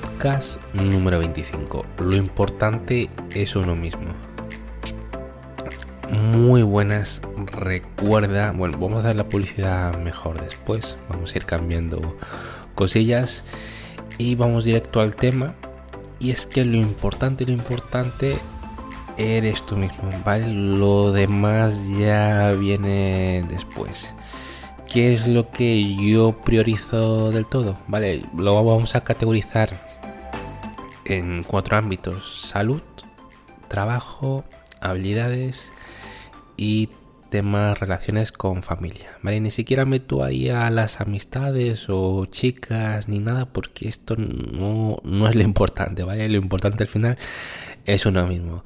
podcast número 25. Lo importante es uno mismo. Muy buenas, recuerda, bueno, vamos a dar la publicidad mejor después, vamos a ir cambiando cosillas y vamos directo al tema. Y es que lo importante, lo importante eres tú mismo, ¿vale? Lo demás ya viene después. ¿Qué es lo que yo priorizo del todo? Vale, lo vamos a categorizar en cuatro ámbitos. Salud, trabajo, habilidades y temas relaciones con familia. Vale, ni siquiera meto ahí a las amistades o chicas ni nada porque esto no, no es lo importante, ¿vale? Lo importante al final es uno mismo.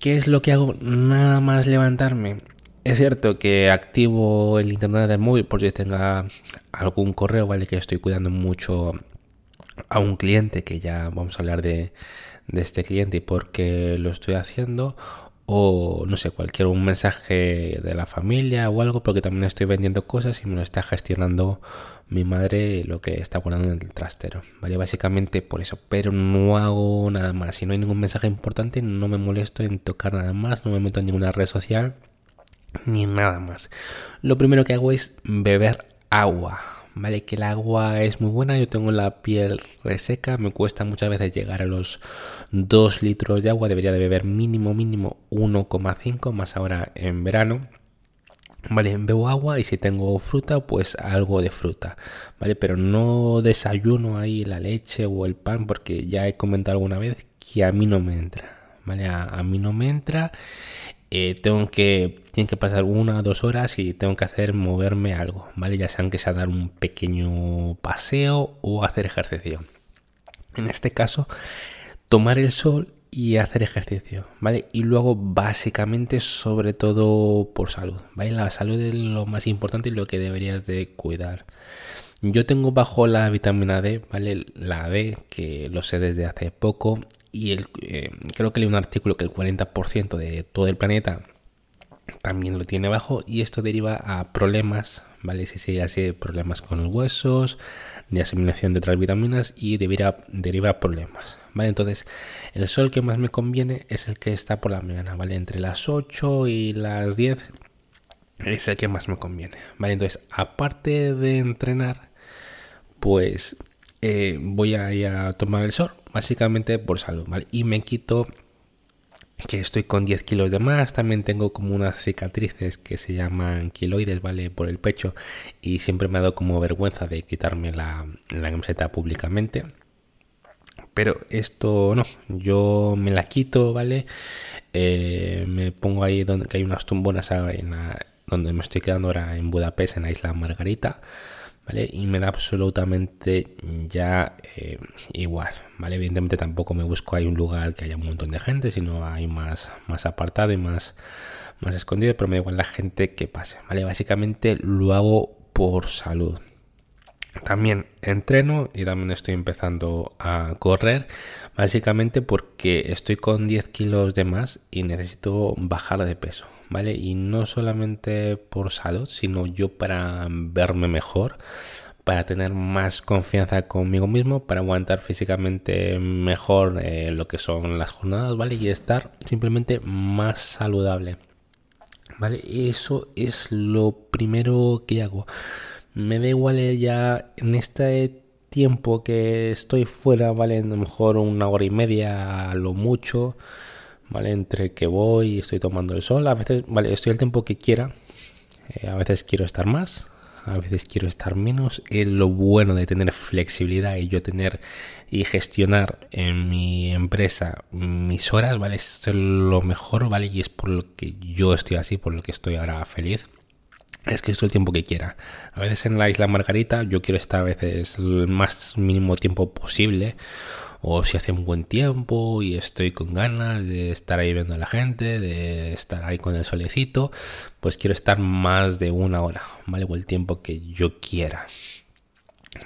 ¿Qué es lo que hago? Nada más levantarme es cierto que activo el internet del móvil por si tenga algún correo, ¿vale? Que estoy cuidando mucho a un cliente, que ya vamos a hablar de, este cliente y por qué lo estoy haciendo. O no sé, cualquier un mensaje de la familia o algo, porque también estoy vendiendo cosas y me lo está gestionando mi madre lo que está guardando en el trastero. ¿Vale? Básicamente por eso. Pero no hago nada más. Si no hay ningún mensaje importante, no me molesto en tocar nada más, no me meto en ninguna red social ni nada más. Lo primero que hago es beber agua. Vale, que el agua es muy buena, yo tengo la piel reseca, me cuesta muchas veces llegar a los 2 litros de agua, debería de beber mínimo, mínimo 1,5, más ahora en verano. Vale, bebo agua y si tengo fruta, pues algo de fruta, ¿vale? Pero no desayuno ahí la leche o el pan porque ya he comentado alguna vez que a mí no me entra, ¿vale? a mí no me entra eh, tengo que, tienen que pasar una o dos horas y tengo que hacer moverme algo, ¿vale? Ya sean que sea dar un pequeño paseo o hacer ejercicio. En este caso, tomar el sol y hacer ejercicio, ¿vale? Y luego básicamente sobre todo por salud, ¿vale? La salud es lo más importante y lo que deberías de cuidar. Yo tengo bajo la vitamina D, ¿vale? La D, que lo sé desde hace poco, y el, eh, creo que leí un artículo que el 40% de todo el planeta también lo tiene bajo y esto deriva a problemas, ¿vale? Si sigue así, problemas con los huesos, de asimilación de otras vitaminas y deriva, deriva problemas, ¿vale? Entonces, el sol que más me conviene es el que está por la mañana, ¿vale? Entre las 8 y las 10 es el que más me conviene, ¿vale? Entonces, aparte de entrenar, pues eh, voy a tomar el sol, básicamente por salud, ¿vale? Y me quito que estoy con 10 kilos de más, también tengo como unas cicatrices que se llaman kiloides, ¿vale? Por el pecho y siempre me ha dado como vergüenza de quitarme la, camiseta públicamente. Pero esto no, yo me la quito, ¿vale? Eh, me pongo ahí donde hay unas tumbonas en donde me estoy quedando ahora en Budapest, en la isla Margarita. Y me da absolutamente ya eh, igual, ¿vale? Evidentemente tampoco me busco ahí un lugar que haya un montón de gente, sino hay más, más apartado y más, más escondido, pero me da igual la gente que pase, ¿vale? Básicamente lo hago por salud. También entreno y también estoy empezando a correr, básicamente porque estoy con 10 kilos de más y necesito bajar de peso. ¿Vale? Y no solamente por salud, sino yo para verme mejor, para tener más confianza conmigo mismo, para aguantar físicamente mejor eh, lo que son las jornadas, ¿vale? Y estar simplemente más saludable. ¿Vale? Eso es lo primero que hago. Me da igual ya en este tiempo que estoy fuera, ¿vale? A lo mejor una hora y media, lo mucho ¿vale? Entre que voy y estoy tomando el sol, a veces, ¿vale? Estoy el tiempo que quiera, eh, a veces quiero estar más, a veces quiero estar menos. Es lo bueno de tener flexibilidad y yo tener y gestionar en mi empresa mis horas, ¿vale? Es lo mejor, ¿vale? Y es por lo que yo estoy así, por lo que estoy ahora feliz. Es que estoy el tiempo que quiera. A veces en la isla Margarita yo quiero estar a veces el más mínimo tiempo posible o si hace un buen tiempo y estoy con ganas de estar ahí viendo a la gente, de estar ahí con el solecito, pues quiero estar más de una hora, ¿vale? O el tiempo que yo quiera.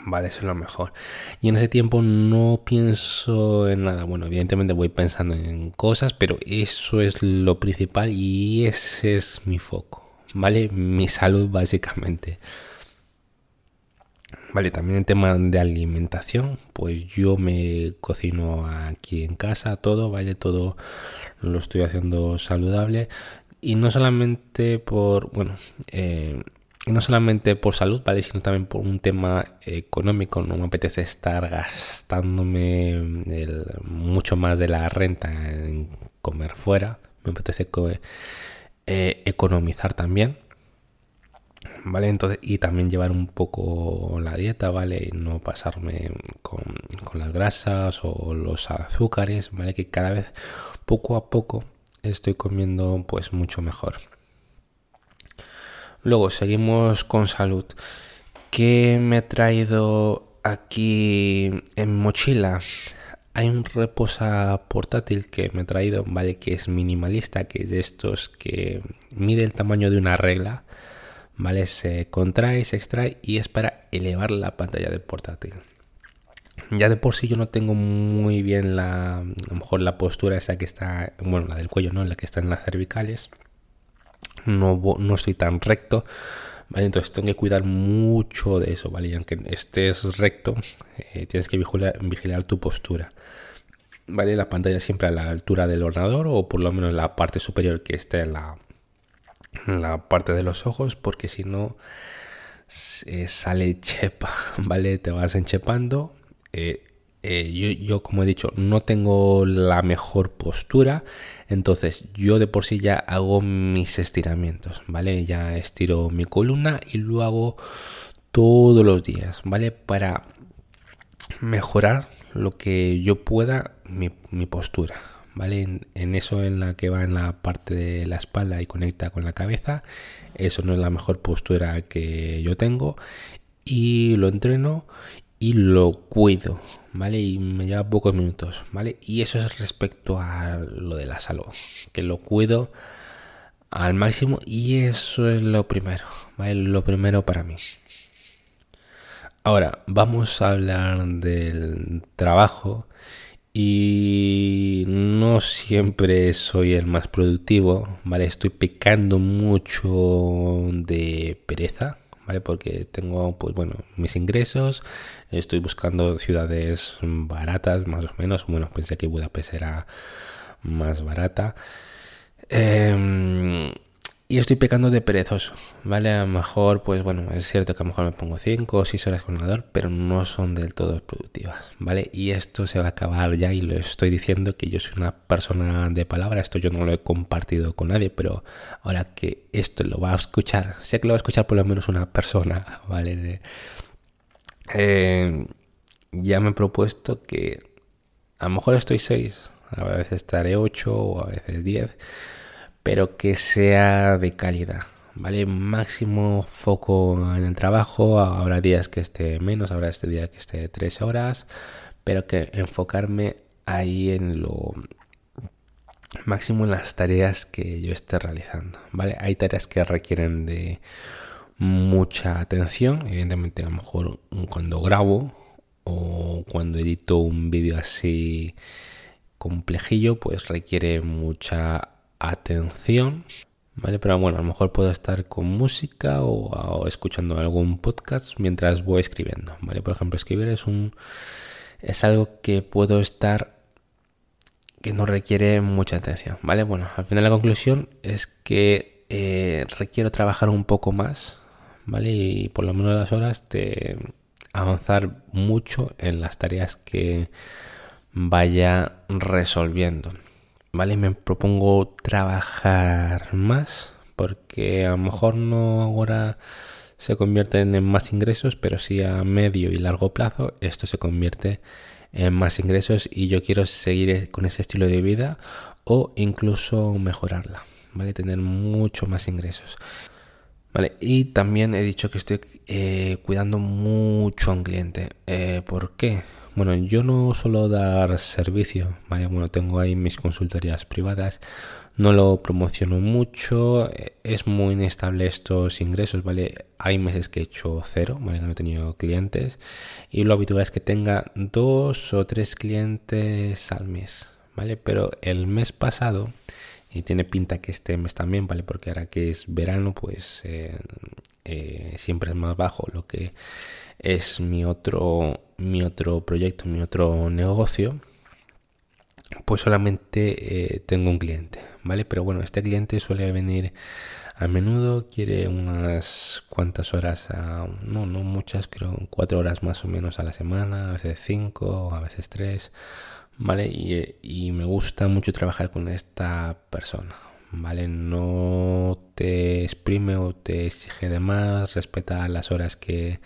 Vale, eso es lo mejor. Y en ese tiempo no pienso en nada. Bueno, evidentemente voy pensando en cosas, pero eso es lo principal y ese es mi foco. ¿Vale? Mi salud básicamente. Vale, también en tema de alimentación, pues yo me cocino aquí en casa todo, vale, todo lo estoy haciendo saludable y no solamente por, bueno, eh, no solamente por salud, ¿vale? Sino también por un tema económico. No me apetece estar gastándome mucho más de la renta en comer fuera. Me apetece eh, economizar también. ¿Vale? Entonces, y también llevar un poco la dieta, ¿vale? Y no pasarme con, las grasas o los azúcares, ¿vale? Que cada vez poco a poco estoy comiendo pues mucho mejor. Luego seguimos con salud. ¿Qué me he traído aquí en mochila? Hay un reposa portátil que me he traído, ¿vale? Que es minimalista, que es de estos que mide el tamaño de una regla, ¿vale? Se contrae, se extrae y es para elevar la pantalla del portátil. Ya de por sí yo no tengo muy bien la, a lo mejor la postura esa que está, bueno, la del cuello, ¿no? La que está en las cervicales no, no estoy tan recto, ¿vale? Entonces tengo que cuidar mucho de eso, ¿vale? Y aunque estés recto, eh, tienes que vigilar, tu postura. ¿Vale? La pantalla siempre a la altura del ordenador o por lo menos la parte superior que esté en la, la parte de los ojos, porque si no sale chepa, ¿vale? Te vas enchepando. Eh, eh, yo, yo, como he dicho, no tengo la mejor postura, entonces yo de por sí ya hago mis estiramientos, ¿vale? Ya estiro mi columna y lo hago todos los días, ¿vale? Para mejorar lo que yo pueda mi, postura, ¿vale? En, eso en la que va en la parte de la espalda y conecta con la cabeza, eso no es la mejor postura que yo tengo y lo entreno y lo cuido, ¿vale? Y me lleva pocos minutos, ¿vale? Y eso es respecto a lo de la salud, que lo cuido al máximo y eso es lo primero, ¿vale? Lo primero para mí. Ahora, vamos a hablar del trabajo y no siempre soy el más productivo, ¿vale? Estoy pecando mucho de pereza, porque tengo, pues bueno, mis ingresos, estoy buscando ciudades baratas, más o menos. Bueno, pensé que Budapest era más barata. Em, y estoy pecando de perezoso, ¿vale? A lo mejor, pues bueno, es cierto que a lo mejor me pongo 5 o 6 horas con el ordenador, pero no son del todo productivas, ¿vale? Y esto se va a acabar ya y lo estoy diciendo que yo soy una persona de palabra, esto yo no lo he compartido con nadie, pero ahora que esto lo va a escuchar, sé que lo va a escuchar por lo menos una persona, ¿vale? Eh, ya me he propuesto que a lo mejor estoy 6, a veces estaré 8 o a veces 10 pero que sea de calidad. ¿Vale? Máximo foco en el trabajo. Habrá días que esté menos, habrá este día que esté tres horas, pero que enfocarme ahí en lo máximo en las tareas que yo esté realizando. ¿Vale? Hay tareas que requieren de mucha atención. Evidentemente, a lo mejor cuando grabo o cuando edito un vídeo así complejillo, pues requiere mucha atención, ¿vale? Pero bueno, a lo mejor puedo estar con música o, escuchando algún podcast mientras voy escribiendo, ¿vale? Por ejemplo, escribir es un es algo que puedo estar que no requiere mucha atención, ¿vale? Bueno, al final la conclusión es que eh, requiero trabajar un poco más, ¿vale? Y por lo menos las horas de avanzar mucho en las tareas que vaya resolviendo. ¿Vale? Me propongo trabajar más porque a lo mejor no ahora se convierten en más ingresos, pero sí a medio y largo plazo esto se convierte en más ingresos y yo quiero seguir con ese estilo de vida o incluso mejorarla, ¿vale? Tener mucho más ingresos. Vale, y también he dicho que estoy eh, cuidando mucho a un cliente. Eh, ¿Por qué? Bueno, yo no suelo dar servicio, ¿vale? Bueno, tengo ahí mis consultorías privadas, no lo promociono mucho, eh, es muy inestable estos ingresos, ¿vale? Hay meses que he hecho cero, ¿vale? Que no he tenido clientes y lo habitual es que tenga dos o tres clientes al mes, ¿vale? Pero el mes pasado y tiene pinta que este mes también, ¿vale? Porque ahora que es verano, pues eh, eh, siempre es más bajo lo que es mi otro, mi otro proyecto, mi otro negocio. Pues solamente eh, tengo un cliente, ¿vale? Pero bueno, este cliente suele venir a menudo, quiere unas cuantas horas, no, no muchas, creo cuatro horas más o menos a la semana, a veces cinco, a veces tres ¿vale? Y, me gusta mucho trabajar con esta persona, ¿vale? No te exprime o te exige de más, respeta las horas que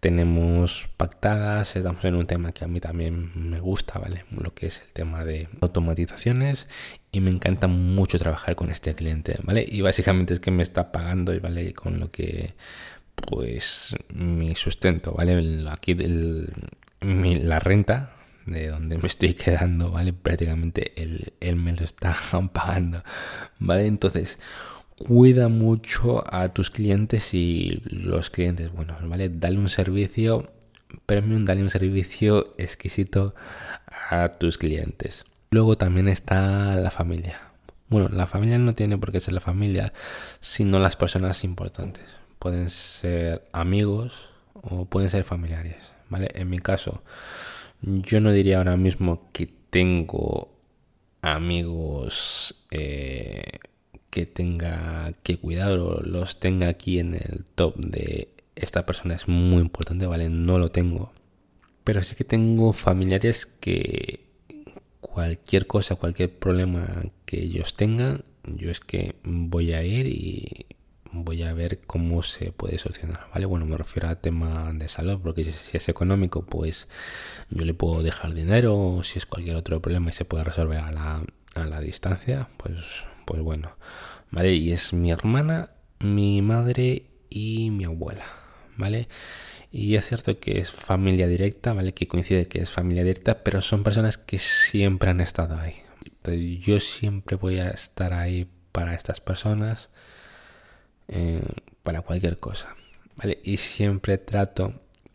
tenemos pactadas, estamos en un tema que a mí también me gusta, ¿vale? Lo que es el tema de automatizaciones y me encanta mucho trabajar con este cliente, ¿vale? Y básicamente es que me está pagando, ¿vale? Con lo que, pues, mi sustento, ¿vale? Aquí la renta de donde me estoy quedando, ¿vale? Prácticamente él, me lo está pagando, ¿vale? Entonces, cuida mucho a tus clientes y los clientes, bueno, ¿vale? Dale un servicio premium, dale un servicio exquisito a tus clientes. Luego también está la familia. Bueno, la familia no tiene por qué ser la familia, sino las personas importantes. Pueden ser amigos o pueden ser familiares, ¿vale? En mi caso, yo no diría ahora mismo que tengo amigos eh, que tenga que cuidar o los tenga aquí en el top de esta persona es muy importante, ¿vale? No lo tengo. Pero sí que tengo familiares que cualquier cosa, cualquier problema que ellos tengan, yo es que voy a ir y voy a ver cómo se puede solucionar, ¿vale? Bueno, me refiero a tema de salud, porque si es económico, pues yo le puedo dejar dinero, si es cualquier otro problema y se puede resolver a la, a la distancia, pues, pues bueno, ¿vale? Y es mi hermana, mi madre y mi abuela, ¿vale? Y es cierto que es familia directa, ¿vale? Que coincide que es familia directa, pero son personas que siempre han estado ahí. Entonces, yo siempre voy a estar ahí para estas personas eh, para cualquier cosa. ¿vale? Y siempre trato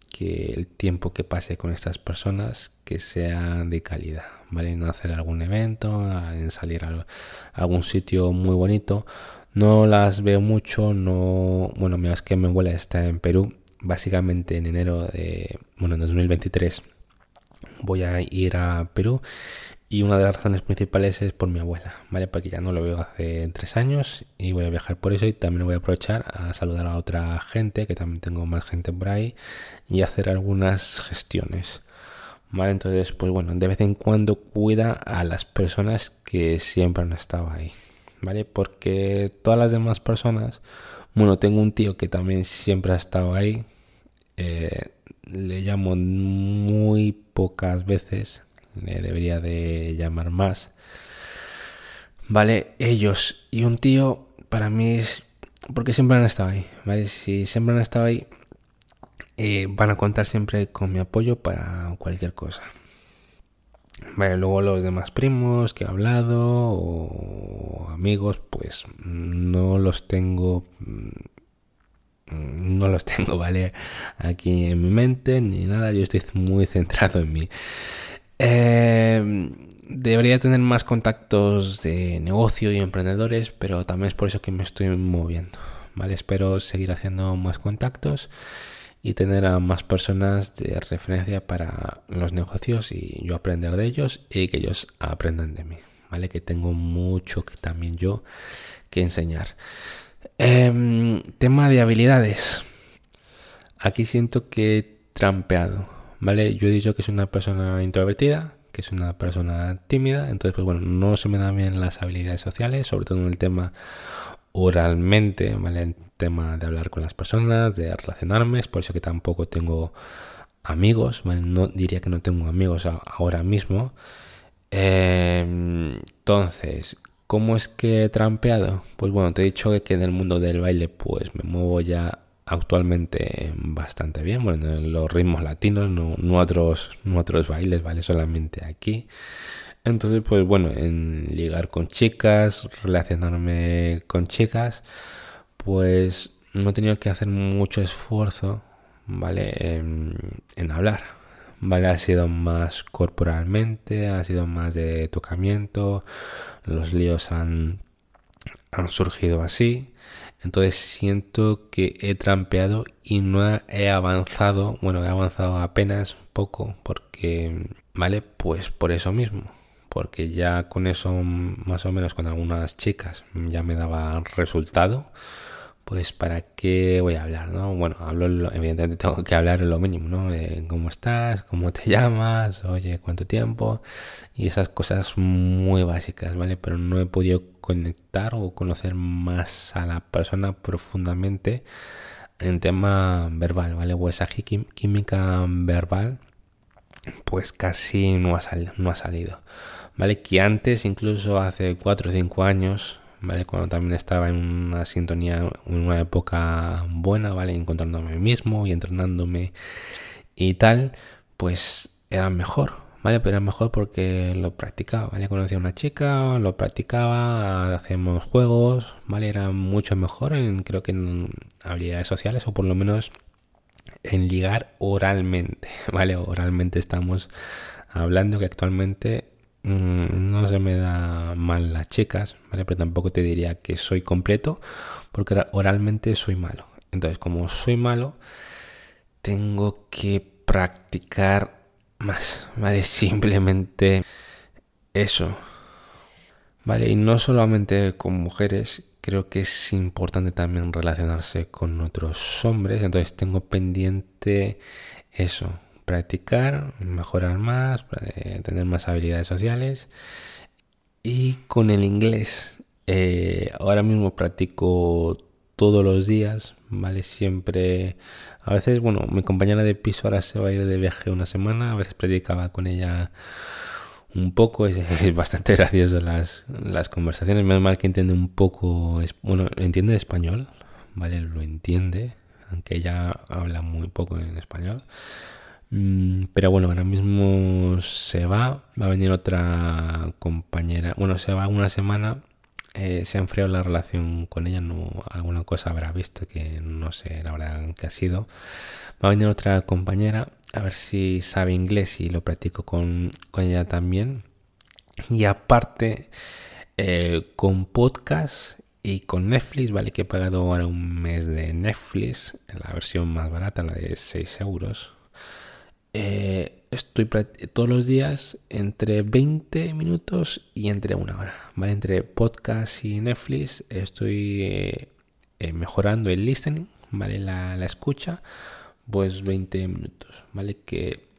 que el tiempo que pase con estas personas que sea de calidad, ¿vale? No hacer algún evento, en salir a algún sitio muy bonito. No las veo mucho, no, bueno, mira, es que mi abuela está en Perú, básicamente en enero de, bueno, en 2023 voy a ir a Perú y una de las razones principales es por mi abuela, ¿vale? Porque ya no lo veo hace tres años y voy a viajar por eso y también voy a aprovechar a saludar a otra gente, que también tengo más gente por ahí, y hacer algunas gestiones. ¿Vale? Entonces, pues bueno, de vez en cuando cuida a las personas que siempre han estado ahí, ¿vale? Porque todas las demás personas, bueno, tengo un tío que también siempre ha estado ahí, eh, le llamo muy pocas veces, le debería de llamar más. Vale, ellos y un tío para mí es porque siempre han estado ahí, ¿vale? Si siempre han estado ahí, eh, van a contar siempre con mi apoyo para cualquier cosa. Vale, luego los demás primos que he hablado o amigos, pues no los tengo, mm, no los tengo, ¿vale? Aquí en mi mente ni nada, yo estoy muy centrado en mí. Eh, debería tener más contactos de negocio y emprendedores, pero también es por eso que me estoy moviendo. ¿vale? Espero seguir haciendo más contactos y tener a más personas de referencia para los negocios y yo aprender de ellos y que ellos aprendan de mí. ¿vale? Que tengo mucho que también yo que enseñar. Em, tema de habilidades. Aquí siento que he trampeado ¿vale? Yo he dicho que soy una persona introvertida, que es una persona tímida, entonces pues bueno, no se me dan bien las habilidades sociales, sobre todo en el tema oralmente, ¿vale? El tema de hablar con las personas, de relacionarme, es por eso que tampoco tengo amigos, ¿vale? No diría que no tengo amigos ahora mismo. Em, entonces, ¿cómo es que he trampeado? Pues bueno, te he dicho que en el mundo del baile pues me muevo ya actualmente bastante bien. Bueno, los ritmos latinos, no, otros, bailes, ¿vale? Solamente aquí. Entonces, pues bueno, en ligar con chicas, relacionarme con chicas, pues no he tenido que hacer mucho esfuerzo, ¿vale? En, hablar, ¿vale? Ha sido más corporalmente, ha sido más de tocamiento, los líos han, han surgido así. Entonces siento que he trampeado y no he avanzado, bueno, he avanzado apenas poco porque, ¿vale? Pues por eso mismo, porque ya con eso más o menos con algunas chicas ya me daba resultado pues para qué voy a hablar, ¿no? Bueno, hablo, evidentemente tengo que hablar lo mínimo, ¿no? cómo estás, cómo te llamas, oye, cuánto tiempo y esas cosas muy básicas, ¿vale? Pero no he podido conectar o conocer más a la persona profundamente en tema verbal, ¿vale? O esa química verbal, pues casi no ha, no ha salido, ¿vale? Que antes, incluso hace 4 o 5 años, ¿vale? Cuando también estaba en una sintonía, en una época buena, ¿vale? Encontrándome a mí mismo y entrenándome y tal, pues era mejor, ¿vale? Pero era mejor porque lo practicaba, ¿vale? Conocía a una chica, lo practicaba, hacíamos juegos, ¿vale? Era mucho mejor en, creo que en habilidades sociales o por lo menos en ligar oralmente, ¿vale? Oralmente estamos hablando que actualmente no se me da mal las chicas, ¿vale? Pero tampoco te diría que soy completo, porque oralmente soy malo. Entonces, como soy malo, tengo que practicar más, ¿vale? Simplemente eso, ¿vale? Y no solamente con mujeres, creo que es importante también relacionarse con otros hombres. Entonces, tengo pendiente eso, practicar, mejorar más, eh, tener más habilidades sociales. Y con el inglés, eh, ahora mismo practico todos los días, ¿vale? Siempre, a veces, bueno, mi compañera de piso ahora se va a ir de viaje una semana, a veces practicaba con ella un poco, es, bastante gracioso las, las conversaciones, menos mal que entiende un poco, bueno, entiende español, ¿vale? Lo entiende, aunque ella habla muy poco en español. Mm, pero bueno, ahora mismo se va, va a venir otra compañera, bueno, se va una semana, eh, se ha enfriado la relación con ella, no, alguna cosa habrá visto que no sé la verdad que ha sido. Va a venir otra compañera, a ver si sabe inglés y lo practico con, ella también. Y aparte, eh, con podcast y con Netflix, vale que he pagado ahora un mes de Netflix, la versión más barata, la de 6 euros eh, estoy todos los días entre 20 minutos y entre una hora, ¿vale? Entre podcast y Netflix estoy eh, eh, mejorando el listening, ¿vale? La, la, escucha, pues 20 minutos, ¿vale? Que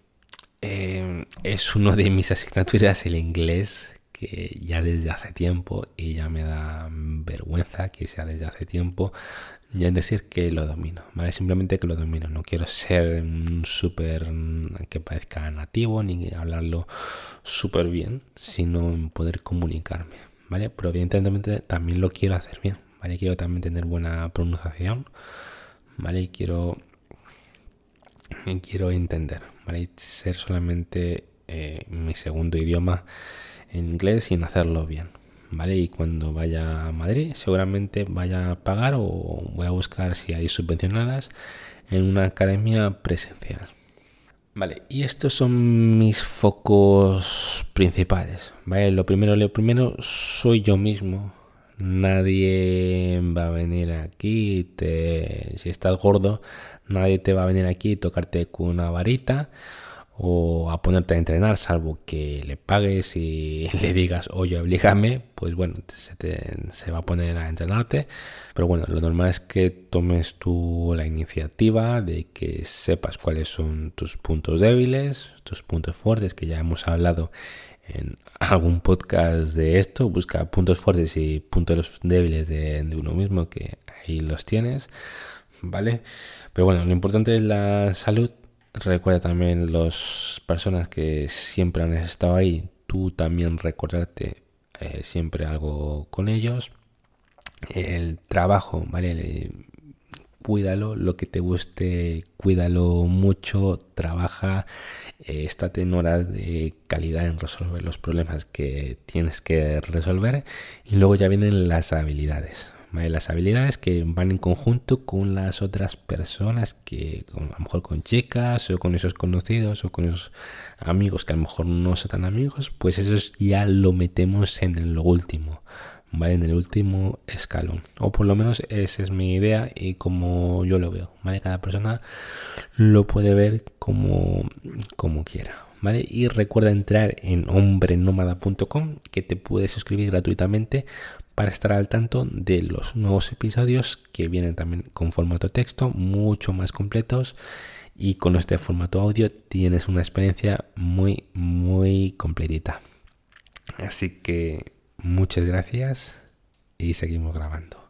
es uno de mis asignaturas el inglés que ya desde hace tiempo y ya me da vergüenza que sea desde hace tiempo ya es decir que lo domino, ¿vale? Simplemente que lo domino. No quiero ser un súper que parezca nativo ni hablarlo súper bien, sino en poder comunicarme, ¿vale? Pero evidentemente también lo quiero hacer bien, ¿vale? Quiero también tener buena pronunciación, ¿vale? Quiero, quiero entender, ¿vale? ser solamente eh, mi segundo idioma en inglés sin hacerlo bien, ¿vale? Y cuando vaya a Madrid seguramente vaya a pagar o voy a buscar si hay subvencionadas en una academia presencial. Vale, y estos son mis focos principales. ¿vale? Lo primero, lo primero, soy yo mismo. Nadie va a venir aquí, te, si estás gordo, nadie te va a venir aquí y tocarte con una varita o a ponerte a entrenar, salvo que le pagues y le digas, oye, oblígame, pues bueno, se, se, va a poner a entrenarte. Pero bueno, lo normal es que tomes tú la iniciativa de que sepas cuáles son tus puntos débiles, tus puntos fuertes, que ya hemos hablado en algún podcast de esto. Busca puntos fuertes y puntos débiles de, de uno mismo, que ahí los tienes, ¿vale? Pero bueno, lo importante es la salud Recuerda también las personas que siempre han estado ahí, tú también recordarte eh, siempre algo con ellos. El trabajo, ¿vale? Cuídalo, lo que te guste, cuídalo mucho, trabaja, eh, estate en horas de calidad en resolver los problemas que tienes que resolver y luego ya vienen las habilidades, Las habilidades que van en conjunto con las otras personas que a lo mejor con chicas o con esos conocidos o con esos amigos que a lo mejor no son tan amigos, pues eso ya lo metemos en el último, ¿vale? En el último escalón. O por lo menos esa es mi idea y como yo lo veo, ¿vale? Cada persona lo puede ver como, como quiera. Y recuerda entrar en hombrenomada.com que te puedes suscribir gratuitamente para estar al tanto de los nuevos episodios que vienen también con formato texto, mucho más completos y con este formato audio tienes una experiencia muy, muy completita. Así que muchas gracias y seguimos grabando.